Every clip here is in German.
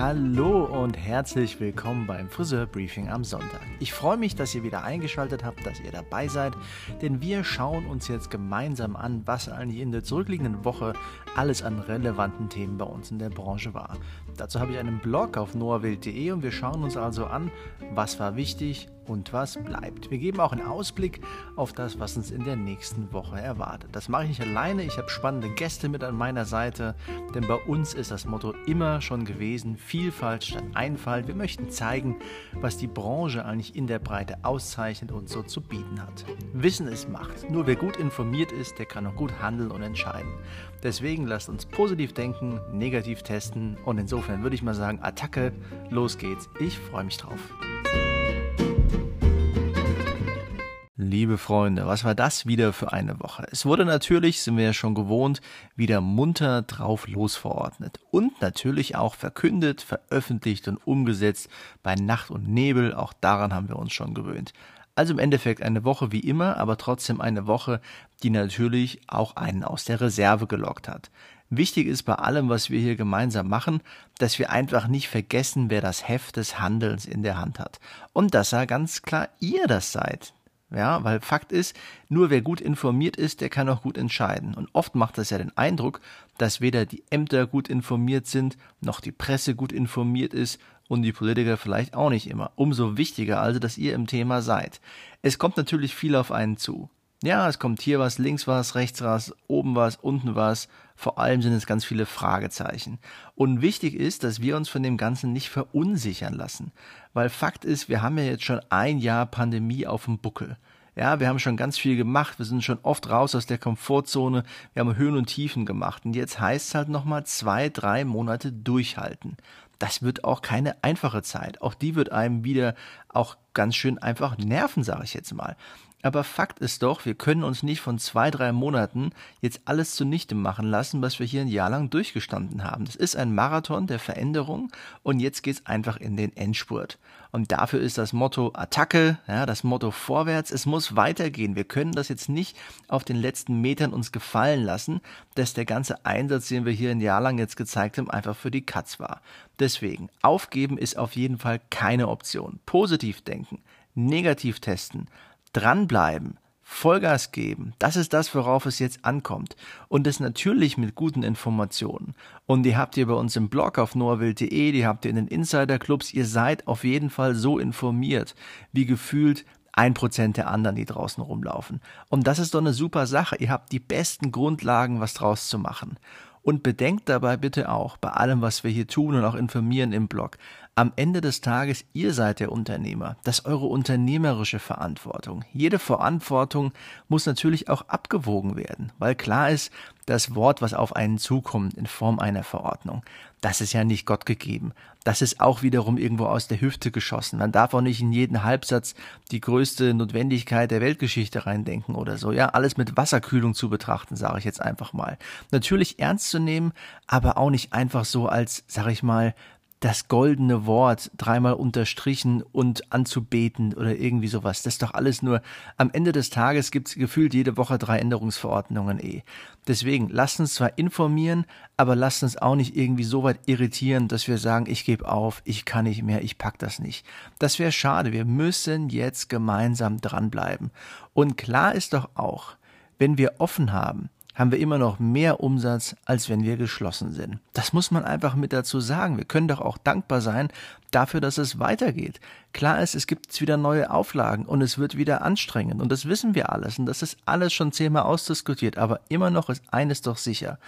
Hallo und herzlich willkommen beim Friseurbriefing am Sonntag. Ich freue mich, dass ihr wieder eingeschaltet habt, dass ihr dabei seid, denn wir schauen uns jetzt gemeinsam an, was eigentlich in der zurückliegenden Woche alles an relevanten Themen bei uns in der Branche war. Dazu habe ich einen Blog auf noahwild.de und wir schauen uns also an, was war wichtig und was bleibt. Wir geben auch einen Ausblick auf das, was uns in der nächsten Woche erwartet. Das mache ich nicht alleine, ich habe spannende Gäste mit an meiner Seite, denn bei uns ist das Motto immer schon gewesen, Vielfalt statt Einfalt. Wir möchten zeigen, was die Branche eigentlich in der Breite auszeichnet und so zu bieten hat. Wissen ist Macht. Nur wer gut informiert ist, der kann auch gut handeln und entscheiden. Deswegen lasst uns positiv denken, negativ testen und insofern würde ich mal sagen, Attacke, los geht's. Ich freue mich drauf. Liebe Freunde, was war das wieder für eine Woche? Es wurde natürlich, sind wir ja schon gewohnt, wieder munter drauf losverordnet und natürlich auch verkündet, veröffentlicht und umgesetzt bei Nacht und Nebel, auch daran haben wir uns schon gewöhnt. Also im Endeffekt eine Woche wie immer, aber trotzdem eine Woche, die natürlich auch einen aus der Reserve gelockt hat. Wichtig ist bei allem, was wir hier gemeinsam machen, dass wir einfach nicht vergessen, wer das Heft des Handelns in der Hand hat. Und dass er ganz klar ihr das seid. Ja, weil Fakt ist, nur wer gut informiert ist, der kann auch gut entscheiden. Und oft macht das ja den Eindruck, dass weder die Ämter gut informiert sind, noch die Presse gut informiert ist und die Politiker vielleicht auch nicht immer. Umso wichtiger also, dass ihr im Thema seid. Es kommt natürlich viel auf einen zu. Ja, es kommt hier was, links was, rechts was, oben was, unten was. Vor allem sind es ganz viele Fragezeichen. Und wichtig ist, dass wir uns von dem Ganzen nicht verunsichern lassen. Weil Fakt ist, wir haben ja jetzt schon ein Jahr Pandemie auf dem Buckel. Ja, wir haben schon ganz viel gemacht, wir sind schon oft raus aus der Komfortzone, wir haben Höhen und Tiefen gemacht. Und jetzt heißt es halt nochmal zwei, drei Monate durchhalten. Das wird auch keine einfache Zeit. Auch die wird einem wieder auch ganz schön einfach nerven, sage ich jetzt mal. Aber Fakt ist doch, wir können uns nicht von zwei, drei Monaten jetzt alles zunichte machen lassen, was wir hier ein Jahr lang durchgestanden haben. Das ist ein Marathon der Veränderung und jetzt geht's einfach in den Endspurt. Und dafür ist das Motto Attacke, ja, das Motto vorwärts. Es muss weitergehen. Wir können das jetzt nicht auf den letzten Metern uns gefallen lassen, dass der ganze Einsatz, den wir hier ein Jahr lang jetzt gezeigt haben, einfach für die Katz war. Deswegen, aufgeben ist auf jeden Fall keine Option. Positiv denken, negativ testen, dranbleiben, Vollgas geben, das ist das, worauf es jetzt ankommt. Und das natürlich mit guten Informationen. Und die habt ihr bei uns im Blog auf noahwild.de, die habt ihr in den Insider-Clubs. Ihr seid auf jeden Fall so informiert, wie gefühlt ein Prozent der anderen, die draußen rumlaufen. Und das ist doch eine super Sache. Ihr habt die besten Grundlagen, was draus zu machen. Und bedenkt dabei bitte auch, bei allem, was wir hier tun und auch informieren im Blog, am Ende des Tages, ihr seid der Unternehmer. Das ist eure unternehmerische Verantwortung. Jede Verantwortung muss natürlich auch abgewogen werden, weil klar ist, das Wort, was auf einen zukommt in Form einer Verordnung, das ist ja nicht Gott gegeben. Das ist auch wiederum irgendwo aus der Hüfte geschossen. Man darf auch nicht in jeden Halbsatz die größte Notwendigkeit der Weltgeschichte reindenken oder so. Ja, alles mit Wasserkühlung zu betrachten, sage ich jetzt einfach mal. Natürlich ernst zu nehmen, aber auch nicht einfach so als, sag ich mal, das goldene Wort dreimal unterstrichen und anzubeten oder irgendwie sowas. Das ist doch alles nur, am Ende des Tages gibt's gefühlt jede Woche drei Änderungsverordnungen eh. Deswegen, lasst uns zwar informieren, aber lasst uns auch nicht irgendwie so weit irritieren, dass wir sagen, ich gebe auf, ich kann nicht mehr, ich pack das nicht. Das wäre schade. Wir müssen jetzt gemeinsam dranbleiben. Und klar ist doch auch, wenn wir offen haben, haben wir immer noch mehr Umsatz, als wenn wir geschlossen sind. Das muss man einfach mit dazu sagen. Wir können doch auch dankbar sein dafür, dass es weitergeht. Klar ist, es gibt wieder neue Auflagen und es wird wieder anstrengend und das wissen wir alles und das ist alles schon zehnmal ausdiskutiert, aber immer noch ist eines doch sicher.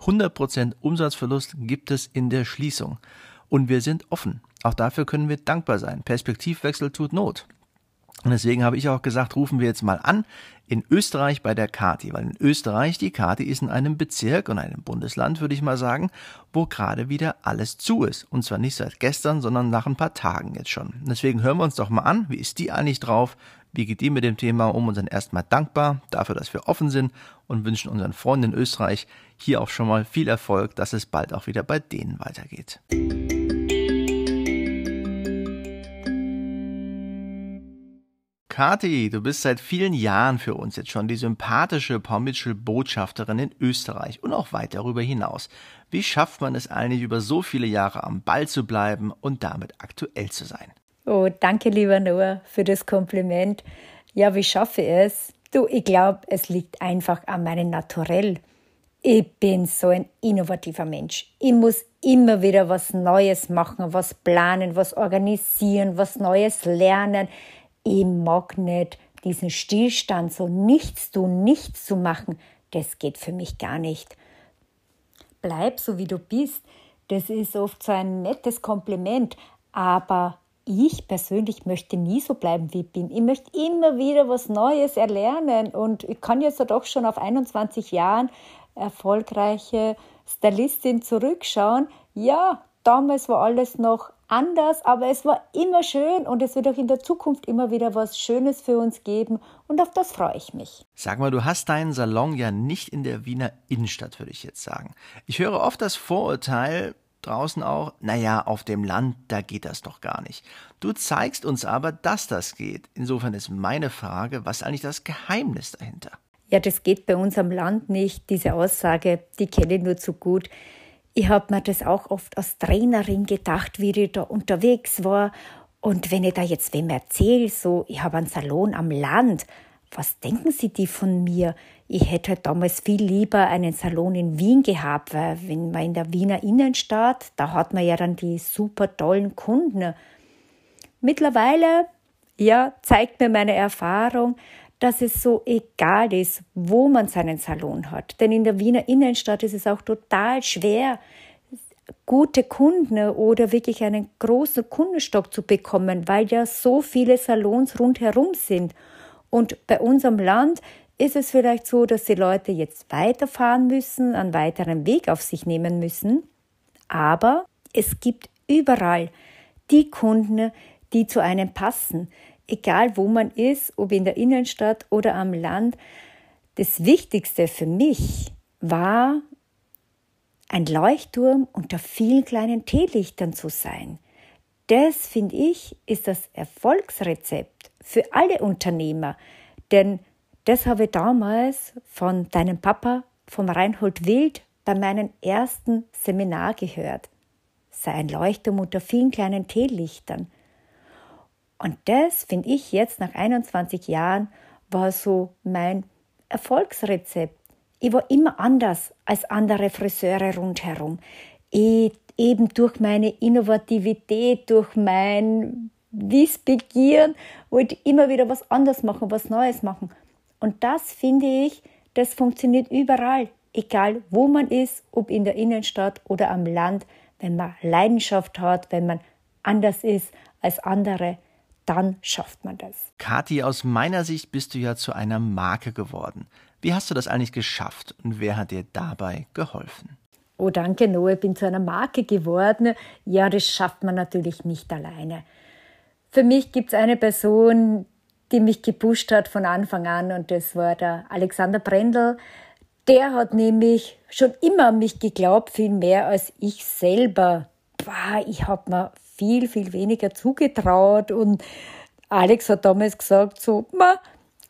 100% Umsatzverlust gibt es in der Schließung und wir sind offen. Auch dafür können wir dankbar sein. Perspektivwechsel tut Not. Und deswegen habe ich auch gesagt, rufen wir jetzt mal an in Österreich bei der Kati, weil in Österreich die Kati ist in einem Bezirk und einem Bundesland, würde ich mal sagen, wo gerade wieder alles zu ist. Und zwar nicht seit gestern, sondern nach ein paar Tagen jetzt schon. deswegen hören wir uns doch mal an, wie ist die eigentlich drauf? Wie geht die mit dem Thema um und sind erstmal dankbar dafür, dass wir offen sind und wünschen unseren Freunden in Österreich hier auch schon mal viel Erfolg, dass es bald auch wieder bei denen weitergeht. Kati, du bist seit vielen Jahren für uns jetzt schon die sympathische Pommitschel-Botschafterin in Österreich und auch weit darüber hinaus. Wie schafft man es eigentlich, über so viele Jahre am Ball zu bleiben und damit aktuell zu sein? Oh, danke, lieber Noah, für das Kompliment. Ja, wie schaffe ich es? Du, ich glaube, es liegt einfach an meinem Naturell. Ich bin so ein innovativer Mensch. Ich muss immer wieder was Neues machen, was planen, was organisieren, was Neues lernen. Ich mag nicht diesen Stillstand, so nichts tun, nichts zu machen. Das geht für mich gar nicht. Bleib so, wie du bist. Das ist oft so ein nettes Kompliment, aber ich persönlich möchte nie so bleiben, wie ich bin. Ich möchte immer wieder was Neues erlernen und ich kann jetzt doch schon auf 21 Jahren erfolgreiche Stylistin zurückschauen. Ja, damals war alles noch anders, aber es war immer schön und es wird auch in der Zukunft immer wieder was Schönes für uns geben und auf das freue ich mich. Sag mal, du hast deinen Salon ja nicht in der Wiener Innenstadt, würde ich jetzt sagen. Ich höre oft das Vorurteil, draußen auch, naja, auf dem Land, da geht das doch gar nicht. Du zeigst uns aber, dass das geht. Insofern ist meine Frage, was ist eigentlich das Geheimnis dahinter? Ja, das geht bei uns am Land nicht. Diese Aussage, die kenne ich nur zu gut. Ich habe mir das auch oft als Trainerin gedacht, wie ich da unterwegs war. Und wenn ich da jetzt wem erzähle, so, ich habe einen Salon am Land, was denken Sie die von mir? Ich hätte halt damals viel lieber einen Salon in Wien gehabt, weil wenn man in der Wiener Innenstadt, da hat man ja dann die super tollen Kunden. Mittlerweile, ja, zeigt mir meine Erfahrung, dass es so egal ist, wo man seinen Salon hat. Denn in der Wiener Innenstadt ist es auch total schwer, gute Kunden oder wirklich einen großen Kundenstock zu bekommen, weil ja so viele Salons rundherum sind. Und bei unserem Land ist es vielleicht so, dass die Leute jetzt weiterfahren müssen, einen weiteren Weg auf sich nehmen müssen. Aber es gibt überall die Kunden, die zu einem passen. Egal wo man ist, ob in der Innenstadt oder am Land. Das Wichtigste für mich war, ein Leuchtturm unter vielen kleinen Teelichtern zu sein. Das, finde ich, ist das Erfolgsrezept für alle Unternehmer. Denn das habe ich damals von deinem Papa, vom Reinhold Wild, bei meinem ersten Seminar gehört. Sei ein Leuchtturm unter vielen kleinen Teelichtern. Und das finde ich jetzt nach 21 Jahren war so mein Erfolgsrezept. Ich war immer anders als andere Friseure rundherum. Ich, eben durch meine Innovativität, durch mein Wissbegieren wollte ich immer wieder was anderes machen, was Neues machen. Und das finde ich, das funktioniert überall, egal wo man ist, ob in der Innenstadt oder am Land, wenn man Leidenschaft hat, wenn man anders ist als andere, dann schafft man das. Kathi, aus meiner Sicht bist du ja zu einer Marke geworden. Wie hast du das eigentlich geschafft und wer hat dir dabei geholfen? Oh, danke, Noah, ich bin zu einer Marke geworden. Ja, das schafft man natürlich nicht alleine. Für mich gibt es eine Person, die mich gepusht hat von Anfang an und das war der Alexander Brendel. Der hat nämlich schon immer an mich geglaubt, viel mehr als ich selber. Boah, ich habe mir viel, viel weniger zugetraut. Und Alex hat damals gesagt so, ma,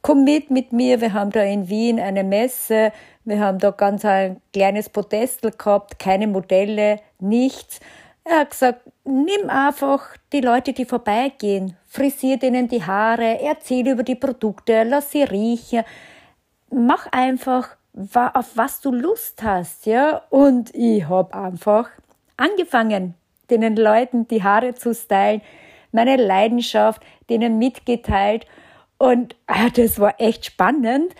komm mit mit mir, wir haben da in Wien eine Messe, wir haben da ganz ein kleines Podestel gehabt, keine Modelle, nichts. Er hat gesagt, nimm einfach die Leute, die vorbeigehen, frisier ihnen die Haare, erzähl über die Produkte, lass sie riechen, mach einfach, auf was du Lust hast, ja. Und ich habe einfach angefangen, den Leuten die Haare zu stylen, meine Leidenschaft denen mitgeteilt und ah, das war echt spannend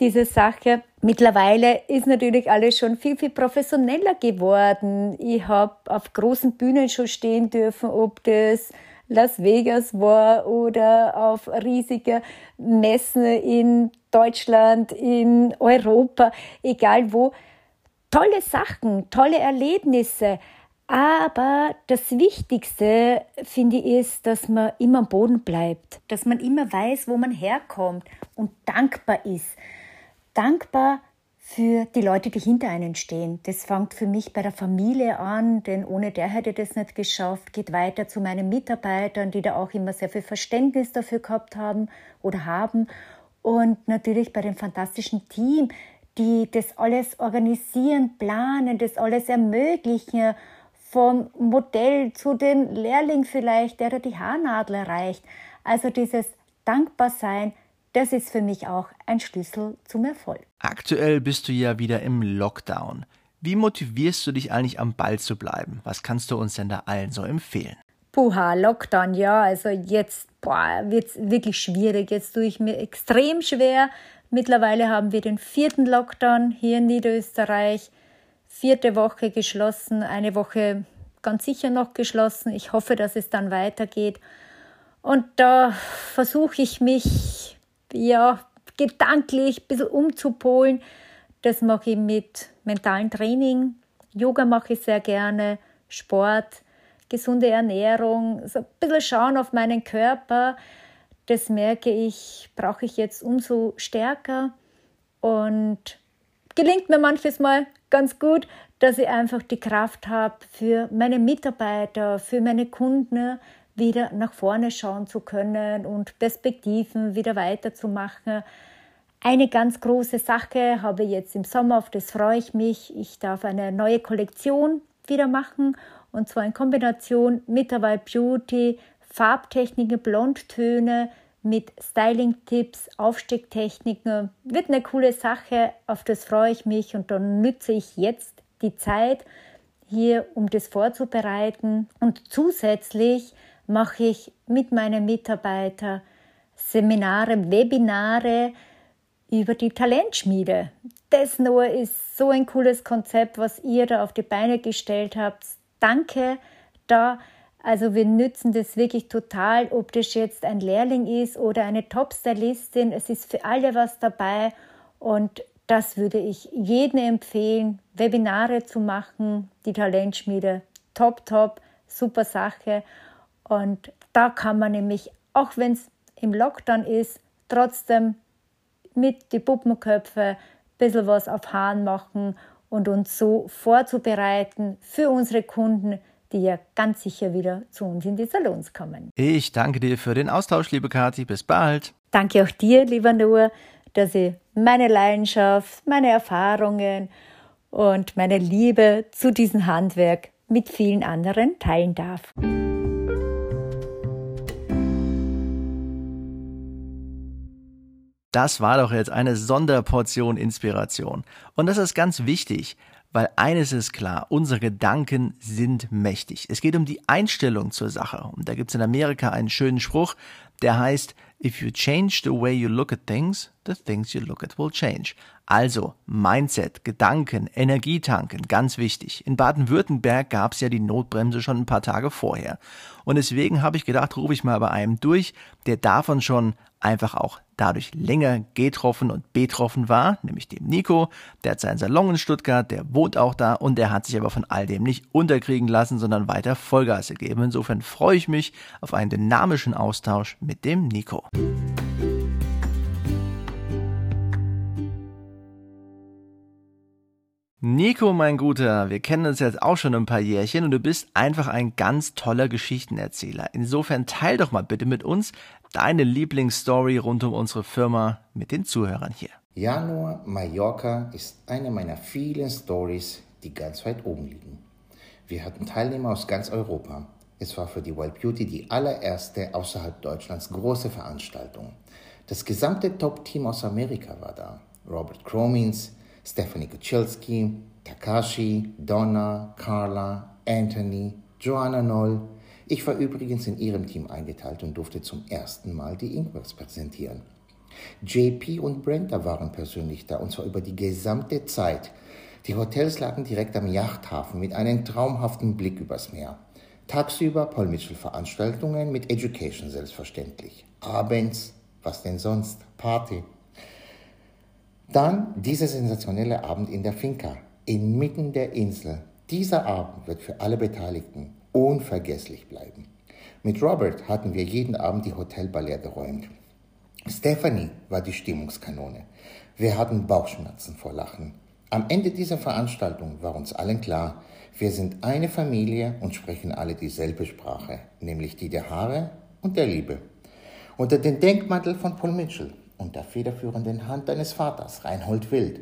diese Sache. Mittlerweile ist natürlich alles schon viel, viel professioneller geworden. Ich habe auf großen Bühnen schon stehen dürfen, ob das Las Vegas war oder auf riesige Messen in Deutschland, in Europa, egal wo. Tolle Sachen, tolle Erlebnisse. Aber das Wichtigste, finde ich, ist, dass man immer am Boden bleibt, dass man immer weiß, wo man herkommt und dankbar ist dankbar für die Leute, die hinter einen stehen. Das fängt für mich bei der Familie an, denn ohne der hätte ich das nicht geschafft. Geht weiter zu meinen Mitarbeitern, die da auch immer sehr viel Verständnis dafür gehabt haben oder haben. Und natürlich bei dem fantastischen Team, die das alles organisieren, planen, das alles ermöglichen, vom Modell zu dem Lehrling vielleicht, der da die Haarnadel erreicht. Also dieses Dankbarsein, das ist für mich auch ein Schlüssel zum Erfolg. Aktuell bist du ja wieder im Lockdown. Wie motivierst du dich eigentlich am Ball zu bleiben? Was kannst du uns denn da allen so empfehlen? Puha, Lockdown, ja, also jetzt wird es wirklich schwierig. Jetzt tue ich mir extrem schwer. Mittlerweile haben wir den vierten Lockdown hier in Niederösterreich. Vierte Woche geschlossen, eine Woche ganz sicher noch geschlossen. Ich hoffe, dass es dann weitergeht. Und da versuche ich mich ja, gedanklich ein bisschen umzupolen. Das mache ich mit mentalem Training. Yoga mache ich sehr gerne, Sport, gesunde Ernährung, so ein bisschen schauen auf meinen Körper. Das merke ich, brauche ich jetzt umso stärker. Und gelingt mir manches Mal ganz gut, dass ich einfach die Kraft habe, für meine Mitarbeiter, für meine Kunden wieder nach vorne schauen zu können und Perspektiven wieder weiterzumachen. Eine ganz große Sache habe ich jetzt im Sommer, auf das freue ich mich. Ich darf eine neue Kollektion wieder machen und zwar in Kombination mit der Wild Beauty, Farbtechniken, Blondtöne mit Styling-Tipps, Aufstecktechniken. Wird eine coole Sache, auf das freue ich mich und dann nütze ich jetzt die Zeit hier, um das vorzubereiten und zusätzlich mache ich mit meinen Mitarbeitern Seminare, Webinare über die Talentschmiede. Das nur ist so ein cooles Konzept, was ihr da auf die Beine gestellt habt. Danke da. Also wir nützen das wirklich total, ob das jetzt ein Lehrling ist oder eine Top-Stylistin. Es ist für alle was dabei und das würde ich jedem empfehlen, Webinare zu machen, die Talentschmiede. Top, top, super Sache. Und da kann man nämlich, auch wenn es im Lockdown ist, trotzdem mit die Puppenköpfe ein bisschen was auf Hahn machen und uns so vorzubereiten für unsere Kunden, die ja ganz sicher wieder zu uns in die Salons kommen. Ich danke dir für den Austausch, liebe Kathi. Bis bald. Danke auch dir, lieber Noah, dass ich meine Leidenschaft, meine Erfahrungen und meine Liebe zu diesem Handwerk mit vielen anderen teilen darf. Das war doch jetzt eine Sonderportion Inspiration. Und das ist ganz wichtig, weil eines ist klar, unsere Gedanken sind mächtig. Es geht um die Einstellung zur Sache. Und da gibt es in Amerika einen schönen Spruch, der heißt, If you change the way you look at things, the things you look at will change. Also Mindset, Gedanken, Energietanken, ganz wichtig. In Baden-Württemberg gab es ja die Notbremse schon ein paar Tage vorher. Und deswegen habe ich gedacht, rufe ich mal bei einem durch, der davon schon einfach auch dadurch länger getroffen und betroffen war, nämlich dem Nico. Der hat seinen Salon in Stuttgart, der wohnt auch da und der hat sich aber von all dem nicht unterkriegen lassen, sondern weiter Vollgas gegeben. Insofern freue ich mich auf einen dynamischen Austausch mit dem Nico. Nico, mein Guter, wir kennen uns jetzt auch schon ein paar Jährchen und du bist einfach ein ganz toller Geschichtenerzähler. Insofern teil doch mal bitte mit uns deine Lieblingsstory rund um unsere Firma mit den Zuhörern hier. Januar Mallorca ist eine meiner vielen Stories, die ganz weit oben liegen. Wir hatten Teilnehmer aus ganz Europa. Es war für die Wild Beauty die allererste außerhalb Deutschlands große Veranstaltung. Das gesamte Top-Team aus Amerika war da. Robert Cromins, Stephanie Kuchelski, Takashi, Donna, Carla, Anthony, Joanna Noll. Ich war übrigens in ihrem Team eingeteilt und durfte zum ersten Mal die Inkworks präsentieren. JP und Brenda waren persönlich da und zwar über die gesamte Zeit. Die Hotels lagen direkt am Yachthafen mit einem traumhaften Blick übers Meer. Tagsüber Paul Mitchell Veranstaltungen mit Education selbstverständlich. Abends, was denn sonst? Party. Dann dieser sensationelle Abend in der Finca, inmitten der Insel. Dieser Abend wird für alle Beteiligten unvergesslich bleiben. Mit Robert hatten wir jeden Abend die Hotelballette geräumt. Stephanie war die Stimmungskanone. Wir hatten Bauchschmerzen vor Lachen. Am Ende dieser Veranstaltung war uns allen klar, wir sind eine Familie und sprechen alle dieselbe Sprache, nämlich die der Haare und der Liebe. Unter dem Denkmantel von Paul Mitchell und der federführenden Hand deines Vaters, Reinhold Wild,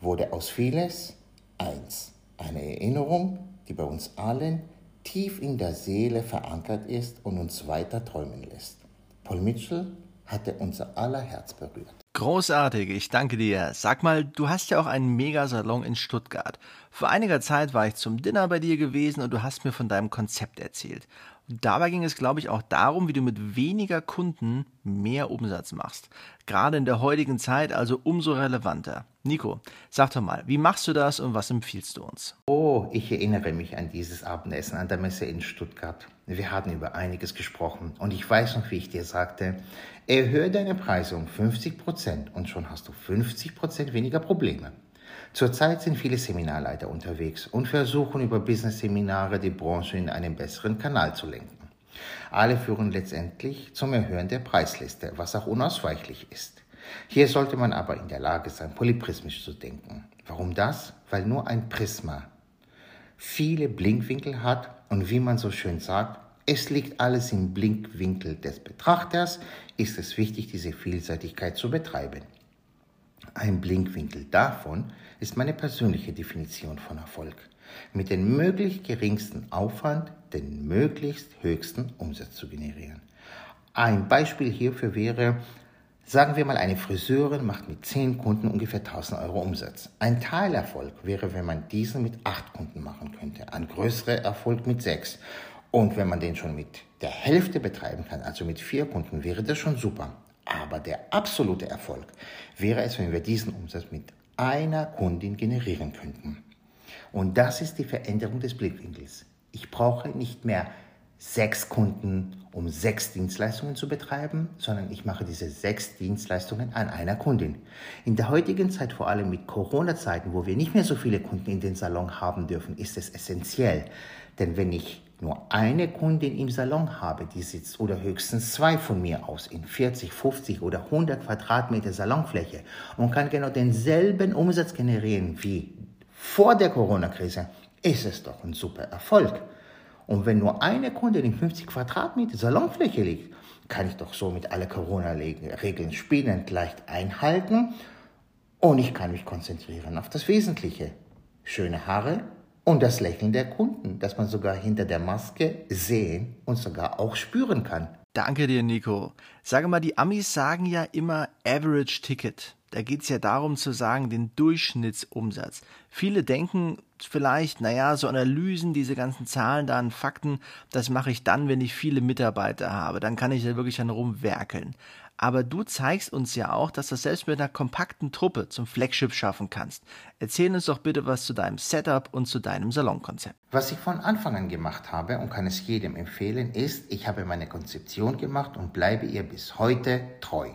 wurde aus vieles eins. Eine Erinnerung, die bei uns allen tief in der Seele verankert ist und uns weiter träumen lässt. Paul Mitchell hatte unser aller Herz berührt. Großartig, ich danke dir. Sag mal, du hast ja auch einen Megasalon in Stuttgart. Vor einiger Zeit war ich zum Dinner bei dir gewesen und du hast mir von deinem Konzept erzählt. Dabei ging es, glaube ich, auch darum, wie du mit weniger Kunden mehr Umsatz machst. Gerade in der heutigen Zeit also umso relevanter. Nico, sag doch mal, wie machst du das und was empfiehlst du uns? Oh, ich erinnere mich an dieses Abendessen an der Messe in Stuttgart. Wir hatten über einiges gesprochen und ich weiß noch, wie ich dir sagte, erhöhe deine Preise um 50 Prozent und schon hast du 50 Prozent weniger Probleme. Zurzeit sind viele Seminarleiter unterwegs und versuchen über Business-Seminare die Branche in einen besseren Kanal zu lenken. Alle führen letztendlich zum Erhöhen der Preisliste, was auch unausweichlich ist. Hier sollte man aber in der Lage sein, polyprismisch zu denken. Warum das? Weil nur ein Prisma viele Blinkwinkel hat und wie man so schön sagt, es liegt alles im Blinkwinkel des Betrachters, ist es wichtig, diese Vielseitigkeit zu betreiben. Ein Blinkwinkel davon ist meine persönliche Definition von Erfolg. Mit dem möglichst geringsten Aufwand den möglichst höchsten Umsatz zu generieren. Ein Beispiel hierfür wäre, sagen wir mal, eine Friseurin macht mit 10 Kunden ungefähr 1000 Euro Umsatz. Ein Teilerfolg wäre, wenn man diesen mit 8 Kunden machen könnte. Ein größerer Erfolg mit 6. Und wenn man den schon mit der Hälfte betreiben kann, also mit 4 Kunden, wäre das schon super. Aber der absolute Erfolg wäre es, wenn wir diesen Umsatz mit einer Kundin generieren könnten. Und das ist die Veränderung des Blickwinkels. Ich brauche nicht mehr sechs Kunden, um sechs Dienstleistungen zu betreiben, sondern ich mache diese sechs Dienstleistungen an einer Kundin. In der heutigen Zeit, vor allem mit Corona-Zeiten, wo wir nicht mehr so viele Kunden in den Salon haben dürfen, ist es essentiell. Denn wenn ich nur eine Kundin im Salon habe, die sitzt oder höchstens zwei von mir aus in 40, 50 oder 100 Quadratmeter Salonfläche und kann genau denselben Umsatz generieren wie vor der Corona-Krise, ist es doch ein super Erfolg. Und wenn nur eine Kundin in 50 Quadratmeter Salonfläche liegt, kann ich doch somit alle Corona-Regeln spielend leicht einhalten und ich kann mich konzentrieren auf das Wesentliche. Schöne Haare, und das Lächeln der Kunden, das man sogar hinter der Maske sehen und sogar auch spüren kann. Danke dir, Nico. Sage mal, die Amis sagen ja immer Average Ticket. Da geht es ja darum zu sagen, den Durchschnittsumsatz. Viele denken vielleicht, naja, so Analysen, diese ganzen Zahlen, Daten, Fakten, das mache ich dann, wenn ich viele Mitarbeiter habe. Dann kann ich da wirklich dann rumwerkeln. Aber du zeigst uns ja auch, dass du selbst mit einer kompakten Truppe zum Flagship schaffen kannst. Erzähl uns doch bitte was zu deinem Setup und zu deinem Salonkonzept. Was ich von Anfang an gemacht habe und kann es jedem empfehlen, ist, ich habe meine Konzeption gemacht und bleibe ihr bis heute treu.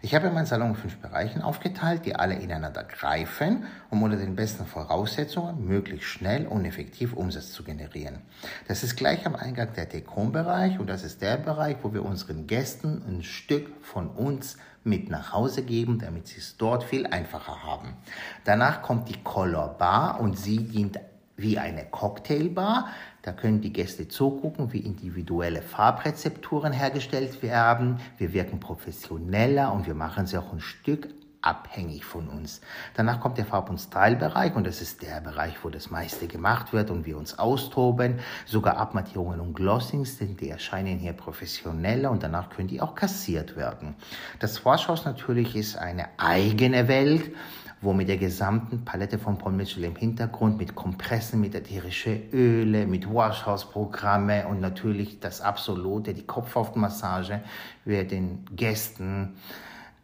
Ich habe meinen Salon in fünf Bereichen aufgeteilt, die alle ineinander greifen, um unter den besten Voraussetzungen möglichst schnell und effektiv Umsatz zu generieren. Das ist gleich am Eingang der Dekon-Bereich und das ist der Bereich, wo wir unseren Gästen ein Stück von uns mit nach Hause geben, damit sie es dort viel einfacher haben. Danach kommt die Color Bar und sie dient wie eine Cocktailbar. Da können die Gäste zugucken, wie individuelle Farbrezepturen hergestellt werden. Wir wirken professioneller und wir machen sie auch ein Stück abhängig von uns. Danach kommt der Farb- und Style-Bereich und das ist der Bereich, wo das meiste gemacht wird und wir uns austoben. Sogar Abmattierungen und Glossings, denn die erscheinen hier professioneller und danach können die auch kassiert werden. Das Waschhaus natürlich ist eine eigene Welt wo mit der gesamten Palette von Paul Mitchell im Hintergrund mit Kompressen, mit ätherische Öle, mit Washhouse-Programme und natürlich das Absolute, die Kopfhautmassage, wird den Gästen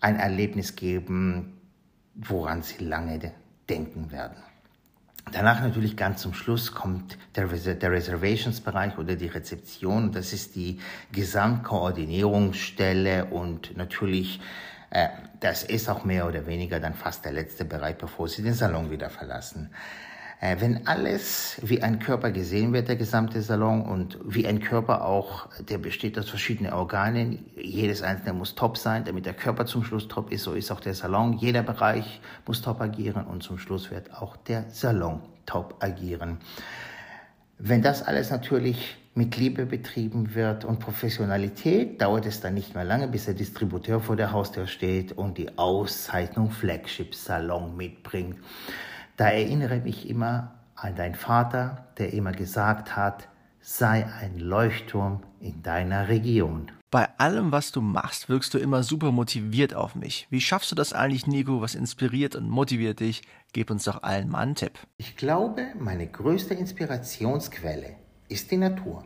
ein Erlebnis geben, woran sie lange denken werden. Danach natürlich ganz zum Schluss kommt der, der Reservationsbereich oder die Rezeption. Das ist die Gesamtkoordinierungsstelle und natürlich äh, das ist auch mehr oder weniger dann fast der letzte Bereich, bevor Sie den Salon wieder verlassen. Äh, wenn alles wie ein Körper gesehen wird, der gesamte Salon, und wie ein Körper auch, der besteht aus verschiedenen Organen, jedes einzelne muss top sein, damit der Körper zum Schluss top ist, so ist auch der Salon. Jeder Bereich muss top agieren und zum Schluss wird auch der Salon top agieren. Wenn das alles natürlich mit Liebe betrieben wird und Professionalität, dauert es dann nicht mehr lange, bis der Distributeur vor der Haustür steht und die Auszeichnung Flagship Salon mitbringt. Da erinnere mich immer an deinen Vater, der immer gesagt hat, sei ein Leuchtturm in deiner Region. Bei allem, was du machst, wirkst du immer super motiviert auf mich. Wie schaffst du das eigentlich, Nico? Was inspiriert und motiviert dich? Gib uns doch allen mal einen Tipp. Ich glaube, meine größte Inspirationsquelle ist die Natur.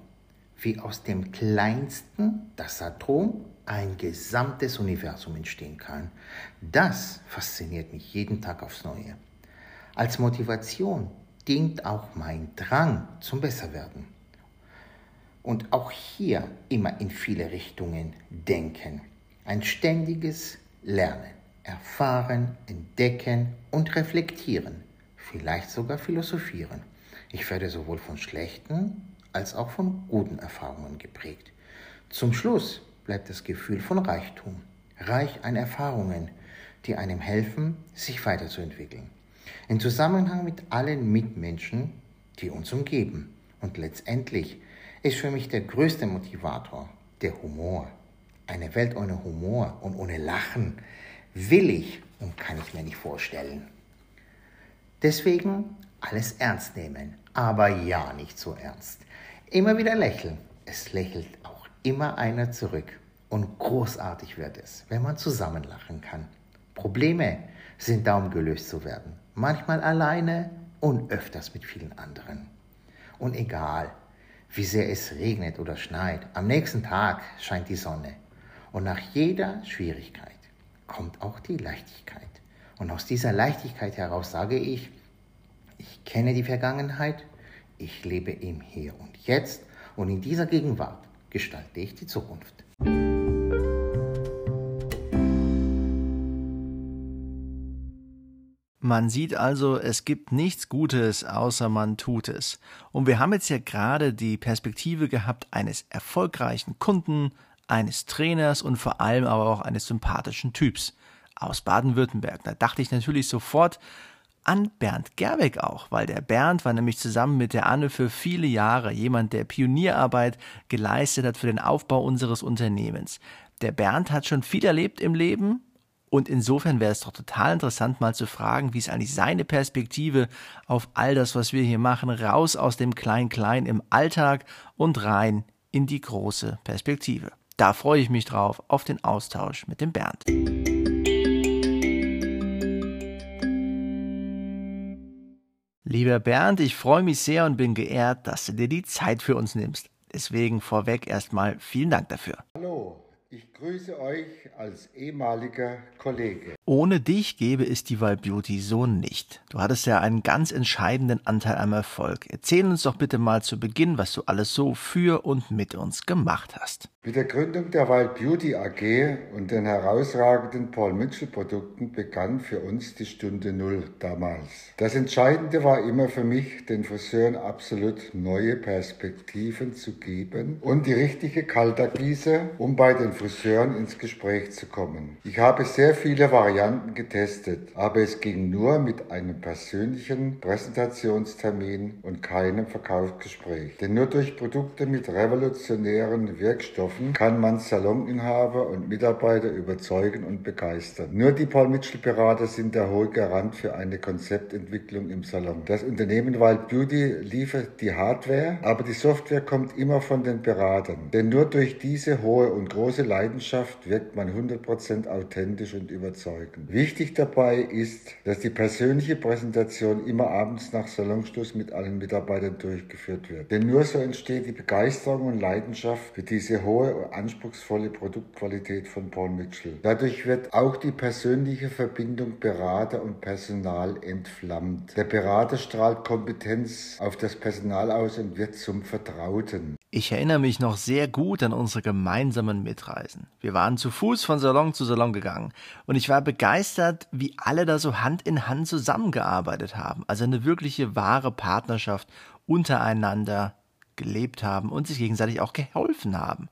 Wie aus dem kleinsten, das Atom, ein gesamtes Universum entstehen kann. Das fasziniert mich jeden Tag aufs Neue. Als Motivation dient auch mein Drang zum Besserwerden. Und auch hier immer in viele Richtungen denken. Ein ständiges Lernen, erfahren, entdecken und reflektieren. Vielleicht sogar philosophieren. Ich werde sowohl von schlechten als auch von guten Erfahrungen geprägt. Zum Schluss bleibt das Gefühl von Reichtum, reich an Erfahrungen, die einem helfen, sich weiterzuentwickeln. In Zusammenhang mit allen Mitmenschen, die uns umgeben. Und letztendlich ist für mich der größte Motivator der Humor. Eine Welt ohne Humor und ohne Lachen will ich und kann ich mir nicht vorstellen. Deswegen alles ernst nehmen, aber ja nicht so ernst. Immer wieder lächeln. Es lächelt auch immer einer zurück. Und großartig wird es, wenn man zusammen lachen kann. Probleme sind darum gelöst zu werden manchmal alleine und öfters mit vielen anderen. Und egal, wie sehr es regnet oder schneit, am nächsten Tag scheint die Sonne. Und nach jeder Schwierigkeit kommt auch die Leichtigkeit. Und aus dieser Leichtigkeit heraus sage ich, ich kenne die Vergangenheit, ich lebe im Hier und Jetzt und in dieser Gegenwart gestalte ich die Zukunft. Man sieht also, es gibt nichts Gutes, außer man tut es. Und wir haben jetzt ja gerade die Perspektive gehabt eines erfolgreichen Kunden, eines Trainers und vor allem aber auch eines sympathischen Typs aus Baden-Württemberg. Da dachte ich natürlich sofort an Bernd Gerbeck auch, weil der Bernd war nämlich zusammen mit der Anne für viele Jahre jemand, der Pionierarbeit geleistet hat für den Aufbau unseres Unternehmens. Der Bernd hat schon viel erlebt im Leben, und insofern wäre es doch total interessant, mal zu fragen, wie ist eigentlich seine Perspektive auf all das, was wir hier machen, raus aus dem Klein-Klein im Alltag und rein in die große Perspektive. Da freue ich mich drauf, auf den Austausch mit dem Bernd. Lieber Bernd, ich freue mich sehr und bin geehrt, dass du dir die Zeit für uns nimmst. Deswegen vorweg erstmal vielen Dank dafür. Hallo, ich grüße euch als ehemaliger Kollege. Ohne dich gäbe es die Wild Beauty so nicht. Du hattest ja einen ganz entscheidenden Anteil am Erfolg. Erzähl uns doch bitte mal zu Beginn, was du alles so für und mit uns gemacht hast. Mit der Gründung der Wild Beauty AG und den herausragenden Paul Mitchell Produkten begann für uns die Stunde Null damals. Das Entscheidende war immer für mich, den Friseuren absolut neue Perspektiven zu geben und die richtige Kaltergieße, um bei den Friseuren ins Gespräch zu kommen. Ich habe sehr viele Varianten getestet, aber es ging nur mit einem persönlichen Präsentationstermin und keinem Verkaufsgespräch. Denn nur durch Produkte mit revolutionären Wirkstoffen kann man Saloninhaber und Mitarbeiter überzeugen und begeistern. Nur die Paul Mitchell Berater sind der hohe Garant für eine Konzeptentwicklung im Salon. Das Unternehmen Wild Beauty liefert die Hardware, aber die Software kommt immer von den Beratern. Denn nur durch diese hohe und große Leidenschaft wirkt man 100% authentisch und überzeugend. Wichtig dabei ist, dass die persönliche Präsentation immer abends nach Salonschluss mit allen Mitarbeitern durchgeführt wird. Denn nur so entsteht die Begeisterung und Leidenschaft für diese hohe und anspruchsvolle Produktqualität von Paul Mitchell. Dadurch wird auch die persönliche Verbindung Berater und Personal entflammt. Der Berater strahlt Kompetenz auf das Personal aus und wird zum Vertrauten. Ich erinnere mich noch sehr gut an unsere gemeinsamen Mitreisen. Wir waren zu Fuß von Salon zu Salon gegangen und ich war begeistert, wie alle da so Hand in Hand zusammengearbeitet haben. Also eine wirkliche wahre Partnerschaft untereinander gelebt haben und sich gegenseitig auch geholfen haben.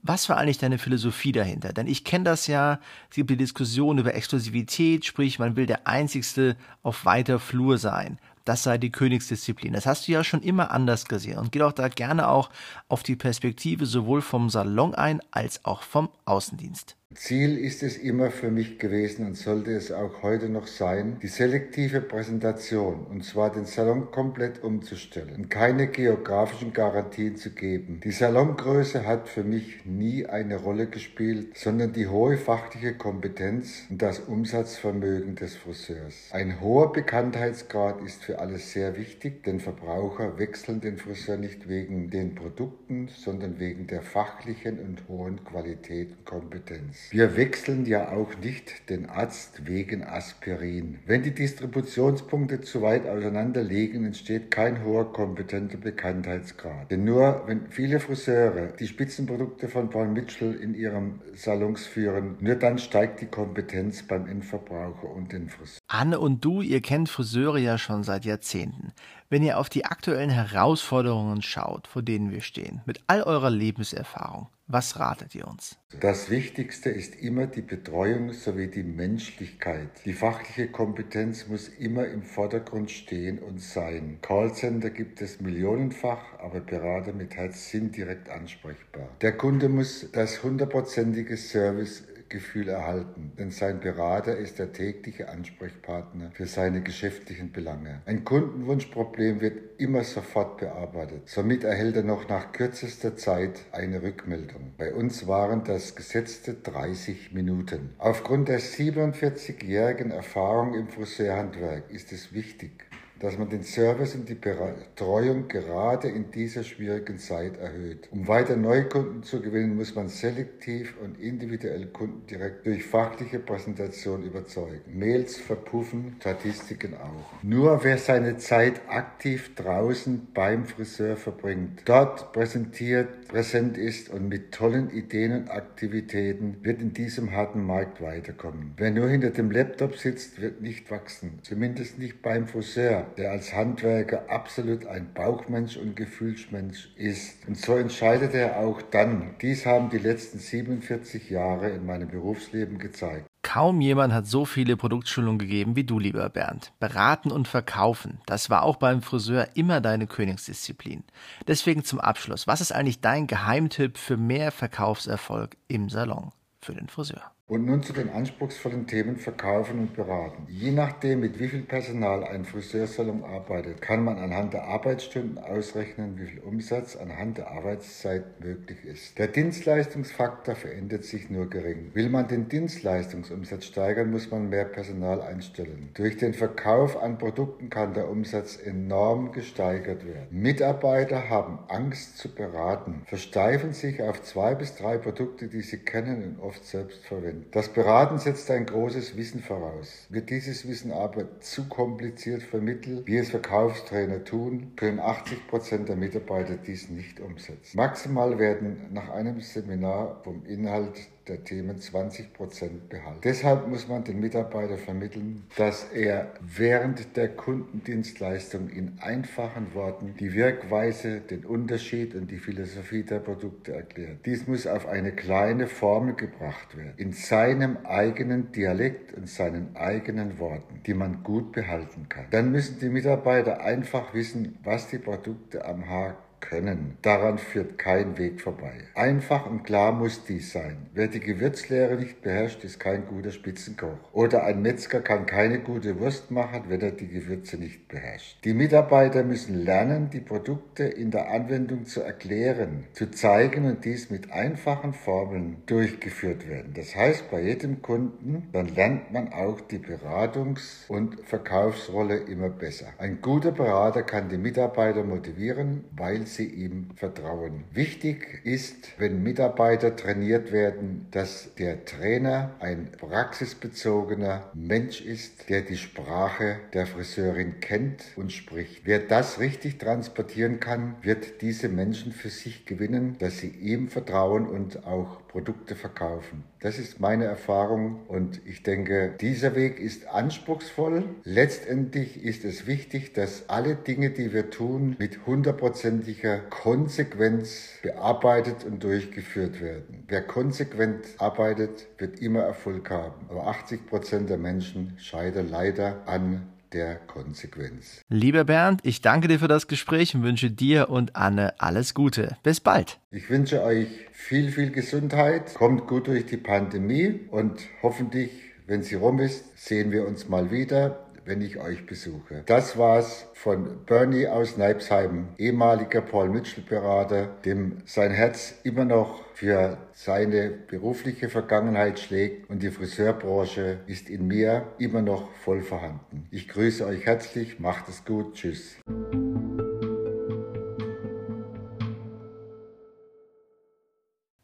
Was war eigentlich deine Philosophie dahinter? Denn ich kenne das ja, es gibt die Diskussion über Exklusivität, sprich man will der Einzigste auf weiter Flur sein das sei die Königsdisziplin. Das hast du ja schon immer anders gesehen und geh doch da gerne auch auf die Perspektive sowohl vom Salon ein als auch vom Außendienst. Ziel ist es immer für mich gewesen und sollte es auch heute noch sein, die selektive Präsentation, und zwar den Salon komplett umzustellen und keine geografischen Garantien zu geben. Die Salongröße hat für mich nie eine Rolle gespielt, sondern die hohe fachliche Kompetenz und das Umsatzvermögen des Friseurs. Ein hoher Bekanntheitsgrad ist für alle sehr wichtig, denn Verbraucher wechseln den Friseur nicht wegen den Produkten, sondern wegen der fachlichen und hohen Qualität und Kompetenz. Wir wechseln ja auch nicht den Arzt wegen Aspirin. Wenn die Distributionspunkte zu weit auseinander liegen, entsteht kein hoher kompetenter Bekanntheitsgrad. Denn nur wenn viele Friseure die Spitzenprodukte von Paul Mitchell in ihrem Salons führen, nur dann steigt die Kompetenz beim Endverbraucher und den Friseur. Anne und du, ihr kennt Friseure ja schon seit Jahrzehnten. Wenn ihr auf die aktuellen Herausforderungen schaut, vor denen wir stehen, mit all eurer Lebenserfahrung, was ratet ihr uns? Das Wichtigste ist immer die Betreuung sowie die Menschlichkeit. Die fachliche Kompetenz muss immer im Vordergrund stehen und sein. Callcenter gibt es millionenfach, aber Berater mit Herz sind direkt ansprechbar. Der Kunde muss das hundertprozentige Service Gefühl erhalten, denn sein Berater ist der tägliche Ansprechpartner für seine geschäftlichen Belange. Ein Kundenwunschproblem wird immer sofort bearbeitet. Somit erhält er noch nach kürzester Zeit eine Rückmeldung. Bei uns waren das gesetzte 30 Minuten. Aufgrund der 47-jährigen Erfahrung im Friseurhandwerk ist es wichtig, dass man den Service und die Betreuung gerade in dieser schwierigen Zeit erhöht. Um weiter Neukunden zu gewinnen, muss man selektiv und individuell Kunden direkt durch fachliche Präsentation überzeugen. Mails verpuffen, Statistiken auch. Nur wer seine Zeit aktiv draußen beim Friseur verbringt, dort präsentiert, präsent ist und mit tollen Ideen und Aktivitäten, wird in diesem harten Markt weiterkommen. Wer nur hinter dem Laptop sitzt, wird nicht wachsen. Zumindest nicht beim Friseur der als Handwerker absolut ein Bauchmensch und Gefühlsmensch ist. Und so entscheidet er auch dann. Dies haben die letzten 47 Jahre in meinem Berufsleben gezeigt. Kaum jemand hat so viele Produktschulungen gegeben wie du, lieber Bernd. Beraten und verkaufen, das war auch beim Friseur immer deine Königsdisziplin. Deswegen zum Abschluss, was ist eigentlich dein Geheimtipp für mehr Verkaufserfolg im Salon für den Friseur? Und nun zu den anspruchsvollen Themen Verkaufen und Beraten. Je nachdem, mit wie viel Personal ein Friseursalon arbeitet, kann man anhand der Arbeitsstunden ausrechnen, wie viel Umsatz anhand der Arbeitszeit möglich ist. Der Dienstleistungsfaktor verändert sich nur gering. Will man den Dienstleistungsumsatz steigern, muss man mehr Personal einstellen. Durch den Verkauf an Produkten kann der Umsatz enorm gesteigert werden. Mitarbeiter haben Angst zu beraten, versteifen sich auf zwei bis drei Produkte, die sie kennen und oft selbst verwenden. Das Beraten setzt ein großes Wissen voraus. Wird dieses Wissen aber zu kompliziert vermittelt, wie es Verkaufstrainer tun, können 80 Prozent der Mitarbeiter dies nicht umsetzen. Maximal werden nach einem Seminar vom Inhalt der Themen 20 Prozent behalten. Deshalb muss man den Mitarbeiter vermitteln, dass er während der Kundendienstleistung in einfachen Worten die Wirkweise, den Unterschied und die Philosophie der Produkte erklärt. Dies muss auf eine kleine Formel gebracht werden, in seinem eigenen Dialekt und seinen eigenen Worten, die man gut behalten kann. Dann müssen die Mitarbeiter einfach wissen, was die Produkte am Haken können. Daran führt kein Weg vorbei. Einfach und klar muss dies sein. Wer die Gewürzlehre nicht beherrscht, ist kein guter Spitzenkoch. Oder ein Metzger kann keine gute Wurst machen, wenn er die Gewürze nicht beherrscht. Die Mitarbeiter müssen lernen, die Produkte in der Anwendung zu erklären, zu zeigen und dies mit einfachen Formeln durchgeführt werden. Das heißt, bei jedem Kunden, dann lernt man auch die Beratungs- und Verkaufsrolle immer besser. Ein guter Berater kann die Mitarbeiter motivieren, weil sie ihm vertrauen. Wichtig ist, wenn Mitarbeiter trainiert werden, dass der Trainer ein praxisbezogener Mensch ist, der die Sprache der Friseurin kennt und spricht. Wer das richtig transportieren kann, wird diese Menschen für sich gewinnen, dass sie ihm vertrauen und auch Produkte verkaufen. Das ist meine Erfahrung und ich denke, dieser Weg ist anspruchsvoll. Letztendlich ist es wichtig, dass alle Dinge, die wir tun, mit hundertprozentiger Konsequenz bearbeitet und durchgeführt werden. Wer konsequent arbeitet, wird immer Erfolg haben. Aber 80 Prozent der Menschen scheitern leider an der Konsequenz. Lieber Bernd, ich danke dir für das Gespräch und wünsche dir und Anne alles Gute. Bis bald. Ich wünsche euch viel, viel Gesundheit. Kommt gut durch die Pandemie und hoffentlich, wenn sie rum ist, sehen wir uns mal wieder wenn ich euch besuche. Das war's von Bernie aus Neibsheim, ehemaliger Paul Mitchell-Berater, dem sein Herz immer noch für seine berufliche Vergangenheit schlägt und die Friseurbranche ist in mir immer noch voll vorhanden. Ich grüße euch herzlich, macht es gut, tschüss.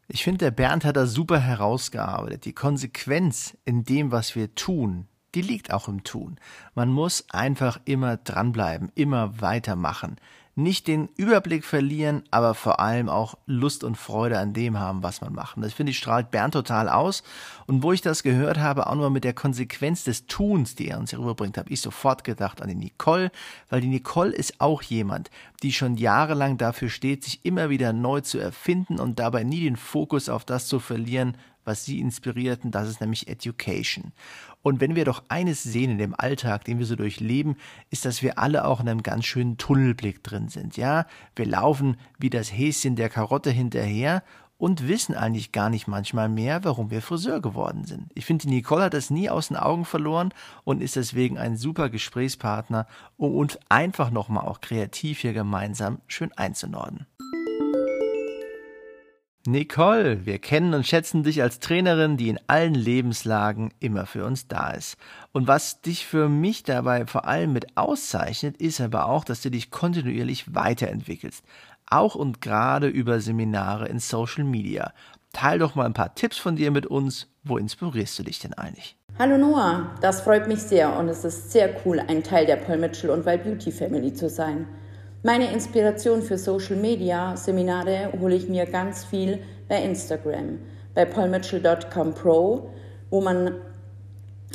Ich finde, der Bernd hat das super herausgearbeitet. Die Konsequenz in dem, was wir tun, die liegt auch im Tun. Man muss einfach immer dranbleiben, immer weitermachen. Nicht den Überblick verlieren, aber vor allem auch Lust und Freude an dem haben, was man macht. Das finde ich strahlt Bernd total aus. Und wo ich das gehört habe, auch nur mit der Konsequenz des Tuns, die er uns hier rüberbringt, habe ich sofort gedacht an die Nicole, weil die Nicole ist auch jemand, die schon jahrelang dafür steht, sich immer wieder neu zu erfinden und dabei nie den Fokus auf das zu verlieren, was sie inspirierten, das ist nämlich Education. Und wenn wir doch eines sehen in dem Alltag, den wir so durchleben, ist, dass wir alle auch in einem ganz schönen Tunnelblick drin sind. Ja, wir laufen wie das Häschen der Karotte hinterher und wissen eigentlich gar nicht manchmal mehr, warum wir Friseur geworden sind. Ich finde, Nicole hat das nie aus den Augen verloren und ist deswegen ein super Gesprächspartner, um uns einfach nochmal auch kreativ hier gemeinsam schön einzunorden. Nicole, wir kennen und schätzen dich als Trainerin, die in allen Lebenslagen immer für uns da ist. Und was dich für mich dabei vor allem mit auszeichnet, ist aber auch, dass du dich kontinuierlich weiterentwickelst. Auch und gerade über Seminare in Social Media. Teil doch mal ein paar Tipps von dir mit uns. Wo inspirierst du dich denn eigentlich? Hallo Noah, das freut mich sehr und es ist sehr cool, ein Teil der Paul Mitchell und Wild Beauty Family zu sein. Meine Inspiration für Social Media Seminare hole ich mir ganz viel bei Instagram, bei paulmitchell.com pro, wo man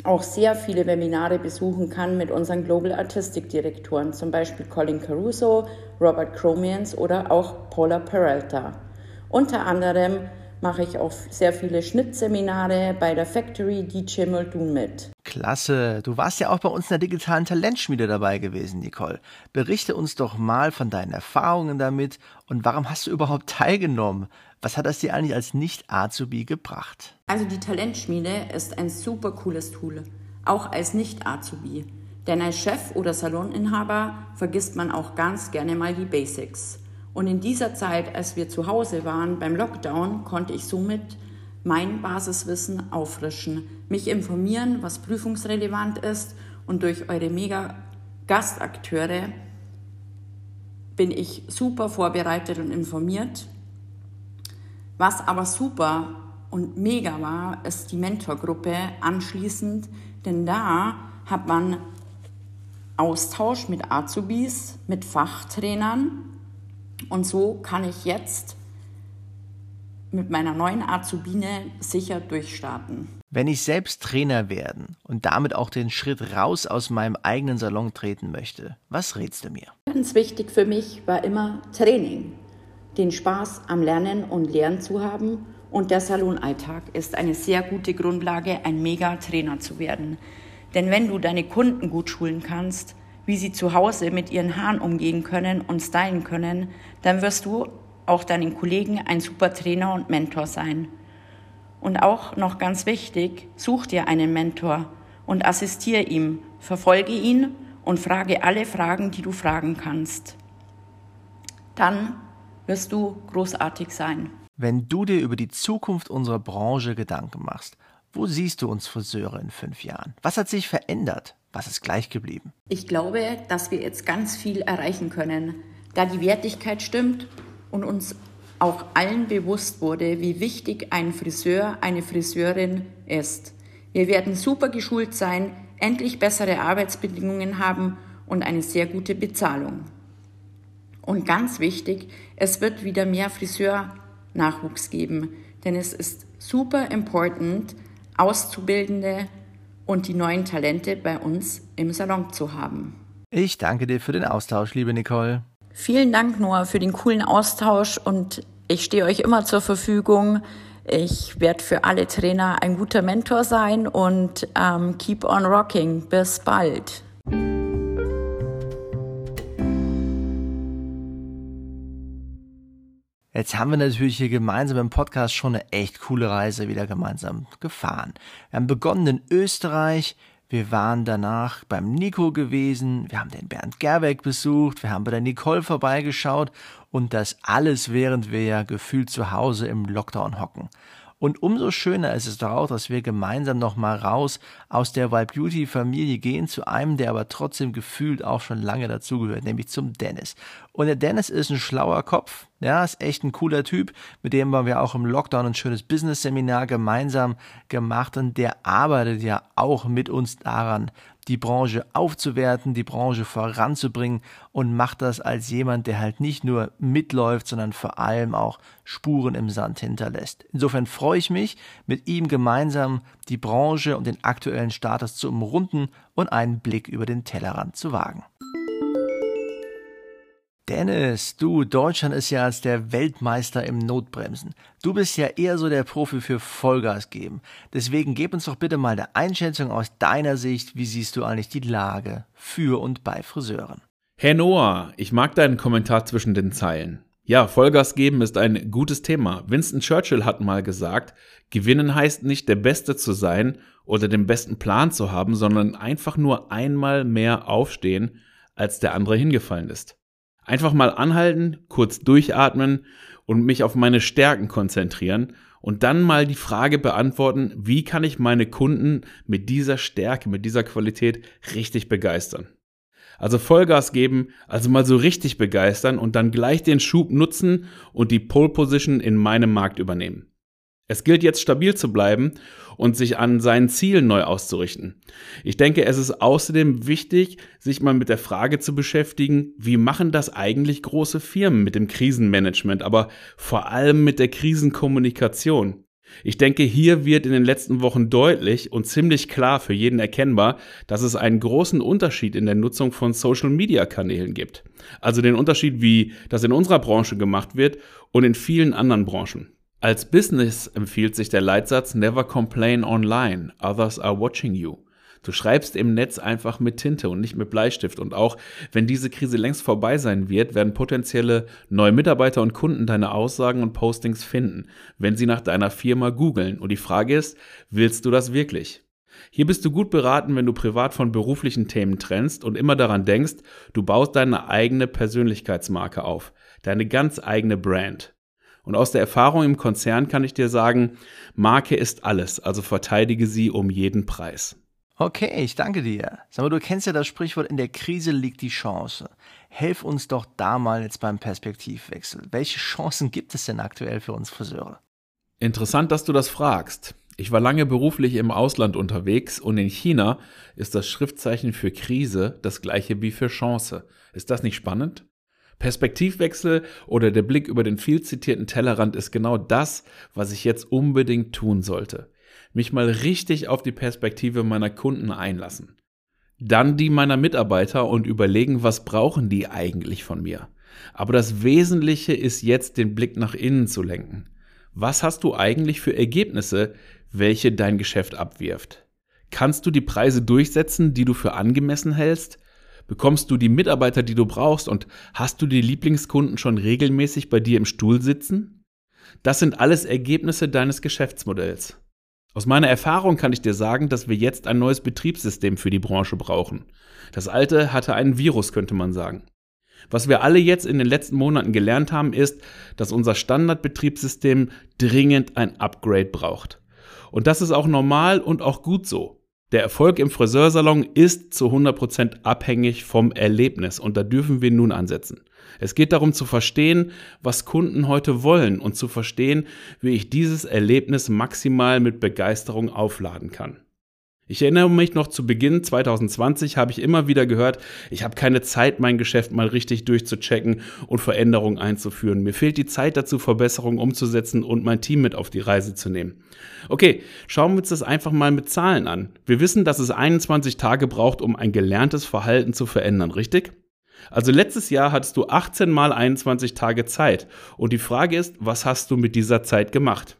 auch sehr viele Webinare besuchen kann mit unseren Global Artistic Direktoren, zum Beispiel Colin Caruso, Robert Chromians oder auch Paula Peralta. Unter anderem mache ich auch sehr viele Schnittseminare bei der Factory DJ Muldoon mit. Klasse. Du warst ja auch bei uns in der digitalen Talentschmiede dabei gewesen, Nicole. Berichte uns doch mal von deinen Erfahrungen damit und warum hast du überhaupt teilgenommen? Was hat das dir eigentlich als Nicht-Azubi gebracht? Also die Talentschmiede ist ein super cooles Tool, auch als Nicht-Azubi. Denn als Chef oder Saloninhaber vergisst man auch ganz gerne mal die Basics. Und in dieser Zeit, als wir zu Hause waren beim Lockdown, konnte ich somit mein Basiswissen auffrischen, mich informieren, was prüfungsrelevant ist. Und durch eure mega Gastakteure bin ich super vorbereitet und informiert. Was aber super und mega war, ist die Mentorgruppe anschließend, denn da hat man Austausch mit Azubis, mit Fachtrainern und so kann ich jetzt mit meiner neuen Azubine sicher durchstarten. Wenn ich selbst Trainer werden und damit auch den Schritt raus aus meinem eigenen Salon treten möchte, was rätst du mir? Ganz wichtig für mich war immer Training. Den Spaß am Lernen und Lernen zu haben. Und der Salonalltag ist eine sehr gute Grundlage, ein Mega-Trainer zu werden. Denn wenn du deine Kunden gut schulen kannst, wie sie zu Hause mit ihren Haaren umgehen können und stylen können, dann wirst du auch deinen Kollegen ein super Trainer und Mentor sein. Und auch noch ganz wichtig, such dir einen Mentor und assistiere ihm, verfolge ihn und frage alle Fragen, die du fragen kannst. Dann wirst du großartig sein. Wenn du dir über die Zukunft unserer Branche Gedanken machst, wo siehst du uns Friseure in fünf Jahren? Was hat sich verändert? Was ist gleich geblieben? Ich glaube, dass wir jetzt ganz viel erreichen können da die Wertigkeit stimmt und uns auch allen bewusst wurde, wie wichtig ein Friseur, eine Friseurin ist. Wir werden super geschult sein, endlich bessere Arbeitsbedingungen haben und eine sehr gute Bezahlung. Und ganz wichtig, es wird wieder mehr Friseurnachwuchs geben, denn es ist super important, Auszubildende und die neuen Talente bei uns im Salon zu haben. Ich danke dir für den Austausch, liebe Nicole. Vielen Dank, Noah, für den coolen Austausch und ich stehe euch immer zur Verfügung. Ich werde für alle Trainer ein guter Mentor sein und ähm, keep on rocking. Bis bald. Jetzt haben wir natürlich hier gemeinsam im Podcast schon eine echt coole Reise wieder gemeinsam gefahren. Wir haben begonnen in Österreich, wir waren danach beim Nico gewesen, wir haben den Bernd Gerbeck besucht, wir haben bei der Nicole vorbeigeschaut und das alles, während wir ja gefühlt zu Hause im Lockdown hocken. Und umso schöner ist es doch auch, dass wir gemeinsam nochmal raus aus der Wild Beauty Familie gehen zu einem, der aber trotzdem gefühlt auch schon lange dazugehört, nämlich zum Dennis. Und der Dennis ist ein schlauer Kopf, ja, ist echt ein cooler Typ, mit dem haben wir auch im Lockdown ein schönes Business-Seminar gemeinsam gemacht und der arbeitet ja auch mit uns daran, die Branche aufzuwerten, die Branche voranzubringen und macht das als jemand, der halt nicht nur mitläuft, sondern vor allem auch Spuren im Sand hinterlässt. Insofern freue ich mich, mit ihm gemeinsam die Branche und den aktuellen Status zu umrunden und einen Blick über den Tellerrand zu wagen. Dennis, du, Deutschland ist ja als der Weltmeister im Notbremsen. Du bist ja eher so der Profi für Vollgas geben. Deswegen gib uns doch bitte mal eine Einschätzung aus deiner Sicht. Wie siehst du eigentlich die Lage für und bei Friseuren? Herr Noah, ich mag deinen Kommentar zwischen den Zeilen. Ja, Vollgas geben ist ein gutes Thema. Winston Churchill hat mal gesagt, gewinnen heißt nicht der Beste zu sein oder den besten Plan zu haben, sondern einfach nur einmal mehr aufstehen, als der andere hingefallen ist. Einfach mal anhalten, kurz durchatmen und mich auf meine Stärken konzentrieren und dann mal die Frage beantworten, wie kann ich meine Kunden mit dieser Stärke, mit dieser Qualität richtig begeistern. Also Vollgas geben, also mal so richtig begeistern und dann gleich den Schub nutzen und die Pole Position in meinem Markt übernehmen. Es gilt jetzt stabil zu bleiben und sich an seinen Zielen neu auszurichten. Ich denke, es ist außerdem wichtig, sich mal mit der Frage zu beschäftigen, wie machen das eigentlich große Firmen mit dem Krisenmanagement, aber vor allem mit der Krisenkommunikation. Ich denke, hier wird in den letzten Wochen deutlich und ziemlich klar für jeden erkennbar, dass es einen großen Unterschied in der Nutzung von Social-Media-Kanälen gibt. Also den Unterschied, wie das in unserer Branche gemacht wird und in vielen anderen Branchen. Als Business empfiehlt sich der Leitsatz Never complain online, others are watching you. Du schreibst im Netz einfach mit Tinte und nicht mit Bleistift. Und auch wenn diese Krise längst vorbei sein wird, werden potenzielle neue Mitarbeiter und Kunden deine Aussagen und Postings finden, wenn sie nach deiner Firma googeln. Und die Frage ist, willst du das wirklich? Hier bist du gut beraten, wenn du privat von beruflichen Themen trennst und immer daran denkst, du baust deine eigene Persönlichkeitsmarke auf, deine ganz eigene Brand. Und aus der Erfahrung im Konzern kann ich dir sagen, Marke ist alles, also verteidige sie um jeden Preis. Okay, ich danke dir. Sag mal, du kennst ja das Sprichwort, in der Krise liegt die Chance. Helf uns doch da mal jetzt beim Perspektivwechsel. Welche Chancen gibt es denn aktuell für uns Friseure? Interessant, dass du das fragst. Ich war lange beruflich im Ausland unterwegs und in China ist das Schriftzeichen für Krise das gleiche wie für Chance. Ist das nicht spannend? Perspektivwechsel oder der Blick über den viel zitierten Tellerrand ist genau das, was ich jetzt unbedingt tun sollte. Mich mal richtig auf die Perspektive meiner Kunden einlassen. Dann die meiner Mitarbeiter und überlegen, was brauchen die eigentlich von mir. Aber das Wesentliche ist jetzt den Blick nach innen zu lenken. Was hast du eigentlich für Ergebnisse, welche dein Geschäft abwirft? Kannst du die Preise durchsetzen, die du für angemessen hältst? Bekommst du die Mitarbeiter, die du brauchst und hast du die Lieblingskunden schon regelmäßig bei dir im Stuhl sitzen? Das sind alles Ergebnisse deines Geschäftsmodells. Aus meiner Erfahrung kann ich dir sagen, dass wir jetzt ein neues Betriebssystem für die Branche brauchen. Das alte hatte einen Virus, könnte man sagen. Was wir alle jetzt in den letzten Monaten gelernt haben, ist, dass unser Standardbetriebssystem dringend ein Upgrade braucht. Und das ist auch normal und auch gut so. Der Erfolg im Friseursalon ist zu 100% abhängig vom Erlebnis und da dürfen wir nun ansetzen. Es geht darum zu verstehen, was Kunden heute wollen und zu verstehen, wie ich dieses Erlebnis maximal mit Begeisterung aufladen kann. Ich erinnere mich noch zu Beginn 2020 habe ich immer wieder gehört, ich habe keine Zeit, mein Geschäft mal richtig durchzuchecken und Veränderungen einzuführen. Mir fehlt die Zeit dazu, Verbesserungen umzusetzen und mein Team mit auf die Reise zu nehmen. Okay, schauen wir uns das einfach mal mit Zahlen an. Wir wissen, dass es 21 Tage braucht, um ein gelerntes Verhalten zu verändern, richtig? Also letztes Jahr hattest du 18 mal 21 Tage Zeit. Und die Frage ist, was hast du mit dieser Zeit gemacht?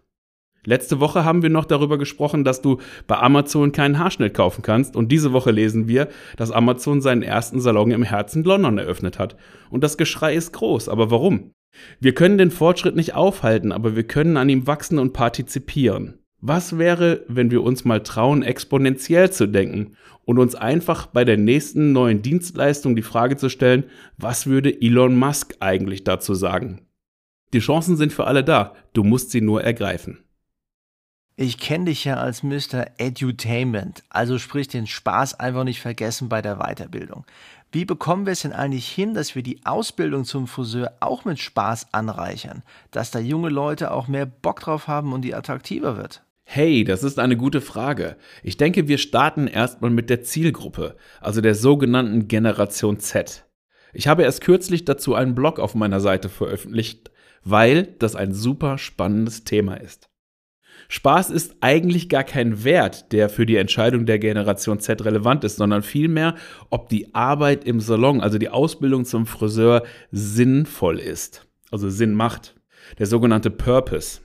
Letzte Woche haben wir noch darüber gesprochen, dass du bei Amazon keinen Haarschnitt kaufen kannst. Und diese Woche lesen wir, dass Amazon seinen ersten Salon im Herzen London eröffnet hat. Und das Geschrei ist groß. Aber warum? Wir können den Fortschritt nicht aufhalten, aber wir können an ihm wachsen und partizipieren. Was wäre, wenn wir uns mal trauen, exponentiell zu denken und uns einfach bei der nächsten neuen Dienstleistung die Frage zu stellen, was würde Elon Musk eigentlich dazu sagen? Die Chancen sind für alle da, du musst sie nur ergreifen. Ich kenne dich ja als Mr. Edutainment, also sprich den Spaß einfach nicht vergessen bei der Weiterbildung. Wie bekommen wir es denn eigentlich hin, dass wir die Ausbildung zum Friseur auch mit Spaß anreichern, dass da junge Leute auch mehr Bock drauf haben und die attraktiver wird? Hey, das ist eine gute Frage. Ich denke, wir starten erstmal mit der Zielgruppe, also der sogenannten Generation Z. Ich habe erst kürzlich dazu einen Blog auf meiner Seite veröffentlicht, weil das ein super spannendes Thema ist. Spaß ist eigentlich gar kein Wert, der für die Entscheidung der Generation Z relevant ist, sondern vielmehr, ob die Arbeit im Salon, also die Ausbildung zum Friseur, sinnvoll ist, also Sinn macht. Der sogenannte Purpose.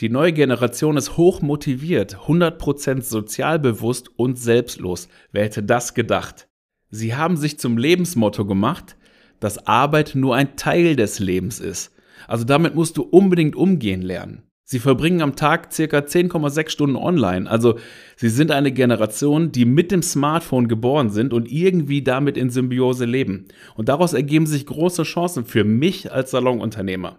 Die neue Generation ist hoch motiviert, 100% sozialbewusst und selbstlos. Wer hätte das gedacht? Sie haben sich zum Lebensmotto gemacht, dass Arbeit nur ein Teil des Lebens ist. Also damit musst du unbedingt umgehen lernen. Sie verbringen am Tag circa 10,6 Stunden online. Also sie sind eine Generation, die mit dem Smartphone geboren sind und irgendwie damit in Symbiose leben. Und daraus ergeben sich große Chancen für mich als Salonunternehmer.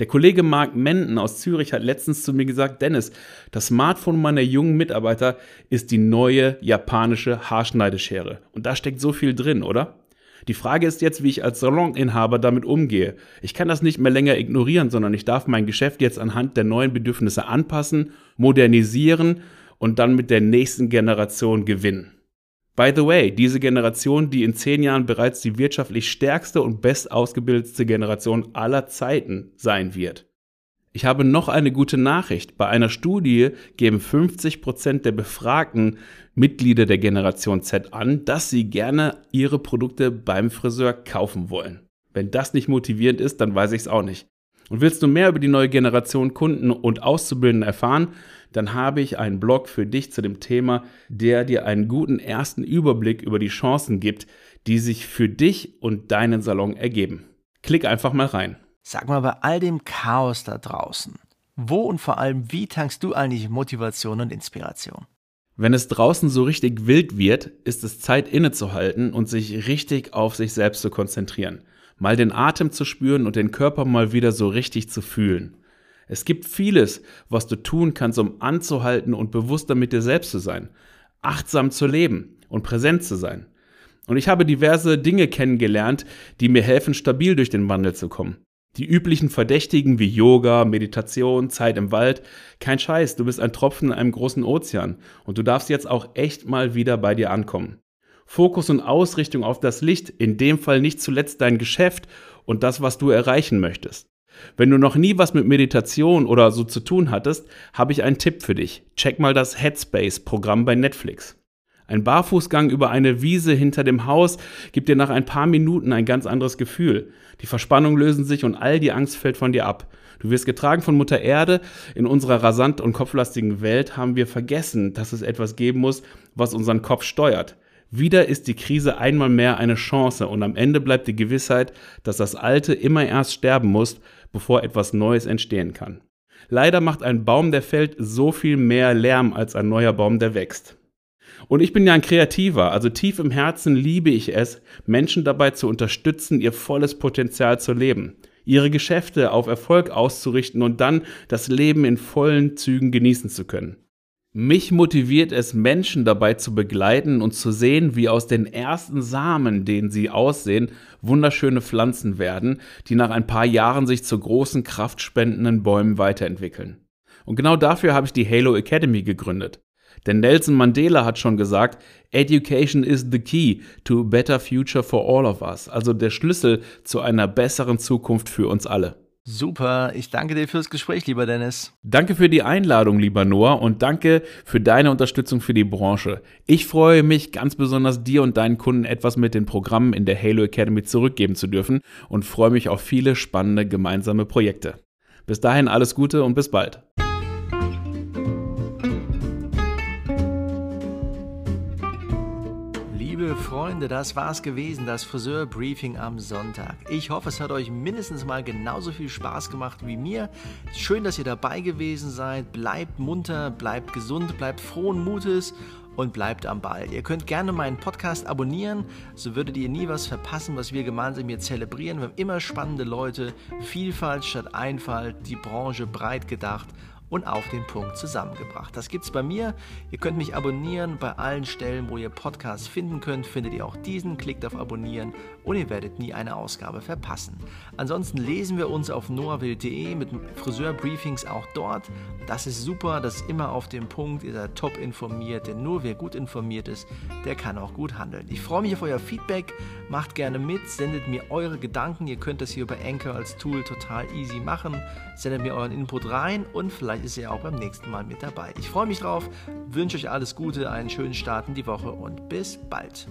Der Kollege Marc Menden aus Zürich hat letztens zu mir gesagt, Dennis, das Smartphone meiner jungen Mitarbeiter ist die neue japanische Haarschneideschere. Und da steckt so viel drin, oder? Die Frage ist jetzt, wie ich als Saloninhaber damit umgehe. Ich kann das nicht mehr länger ignorieren, sondern ich darf mein Geschäft jetzt anhand der neuen Bedürfnisse anpassen, modernisieren und dann mit der nächsten Generation gewinnen. By the way, diese Generation, die in zehn Jahren bereits die wirtschaftlich stärkste und bestausgebildete Generation aller Zeiten sein wird. Ich habe noch eine gute Nachricht. Bei einer Studie geben 50 Prozent der befragten Mitglieder der Generation Z an, dass sie gerne ihre Produkte beim Friseur kaufen wollen. Wenn das nicht motivierend ist, dann weiß ich es auch nicht. Und willst du mehr über die neue Generation Kunden und Auszubildenden erfahren, dann habe ich einen Blog für dich zu dem Thema, der dir einen guten ersten Überblick über die Chancen gibt, die sich für dich und deinen Salon ergeben. Klick einfach mal rein. Sag mal, bei all dem Chaos da draußen, wo und vor allem wie tankst du eigentlich Motivation und Inspiration? Wenn es draußen so richtig wild wird, ist es Zeit innezuhalten und sich richtig auf sich selbst zu konzentrieren. Mal den Atem zu spüren und den Körper mal wieder so richtig zu fühlen. Es gibt vieles, was du tun kannst, um anzuhalten und bewusster mit dir selbst zu sein, achtsam zu leben und präsent zu sein. Und ich habe diverse Dinge kennengelernt, die mir helfen, stabil durch den Wandel zu kommen. Die üblichen Verdächtigen wie Yoga, Meditation, Zeit im Wald. Kein Scheiß, du bist ein Tropfen in einem großen Ozean und du darfst jetzt auch echt mal wieder bei dir ankommen. Fokus und Ausrichtung auf das Licht, in dem Fall nicht zuletzt dein Geschäft und das, was du erreichen möchtest. Wenn du noch nie was mit Meditation oder so zu tun hattest, habe ich einen Tipp für dich. Check mal das Headspace-Programm bei Netflix. Ein Barfußgang über eine Wiese hinter dem Haus gibt dir nach ein paar Minuten ein ganz anderes Gefühl. Die Verspannungen lösen sich und all die Angst fällt von dir ab. Du wirst getragen von Mutter Erde. In unserer rasant und kopflastigen Welt haben wir vergessen, dass es etwas geben muss, was unseren Kopf steuert. Wieder ist die Krise einmal mehr eine Chance und am Ende bleibt die Gewissheit, dass das Alte immer erst sterben muss, bevor etwas Neues entstehen kann. Leider macht ein Baum, der fällt, so viel mehr Lärm als ein neuer Baum, der wächst. Und ich bin ja ein Kreativer, also tief im Herzen liebe ich es, Menschen dabei zu unterstützen, ihr volles Potenzial zu leben, ihre Geschäfte auf Erfolg auszurichten und dann das Leben in vollen Zügen genießen zu können. Mich motiviert es, Menschen dabei zu begleiten und zu sehen, wie aus den ersten Samen, denen sie aussehen, wunderschöne Pflanzen werden, die nach ein paar Jahren sich zu großen, kraftspendenden Bäumen weiterentwickeln. Und genau dafür habe ich die Halo Academy gegründet. Denn Nelson Mandela hat schon gesagt, Education is the key to a better future for all of us, also der Schlüssel zu einer besseren Zukunft für uns alle. Super, ich danke dir fürs Gespräch, lieber Dennis. Danke für die Einladung, lieber Noah, und danke für deine Unterstützung für die Branche. Ich freue mich ganz besonders, dir und deinen Kunden etwas mit den Programmen in der Halo Academy zurückgeben zu dürfen und freue mich auf viele spannende gemeinsame Projekte. Bis dahin alles Gute und bis bald. Freunde, das war's gewesen, das Friseur-Briefing am Sonntag. Ich hoffe, es hat euch mindestens mal genauso viel Spaß gemacht wie mir. Schön, dass ihr dabei gewesen seid. Bleibt munter, bleibt gesund, bleibt frohen Mutes und bleibt am Ball. Ihr könnt gerne meinen Podcast abonnieren, so würdet ihr nie was verpassen, was wir gemeinsam hier zelebrieren. Wir haben immer spannende Leute, Vielfalt statt Einfalt, die Branche breit gedacht und auf den Punkt zusammengebracht. Das gibt's bei mir. Ihr könnt mich abonnieren bei allen Stellen, wo ihr Podcasts finden könnt. Findet ihr auch diesen, klickt auf Abonnieren und ihr werdet nie eine Ausgabe verpassen. Ansonsten lesen wir uns auf noahwild.de mit Friseurbriefings auch dort. Das ist super, das ist immer auf dem Punkt. Ihr seid top informiert, denn nur wer gut informiert ist, der kann auch gut handeln. Ich freue mich auf euer Feedback. Macht gerne mit, sendet mir eure Gedanken. Ihr könnt das hier über Anchor als Tool total easy machen. Sendet mir euren Input rein und vielleicht ist er auch beim nächsten Mal mit dabei. Ich freue mich drauf, wünsche euch alles Gute, einen schönen Start in die Woche und bis bald.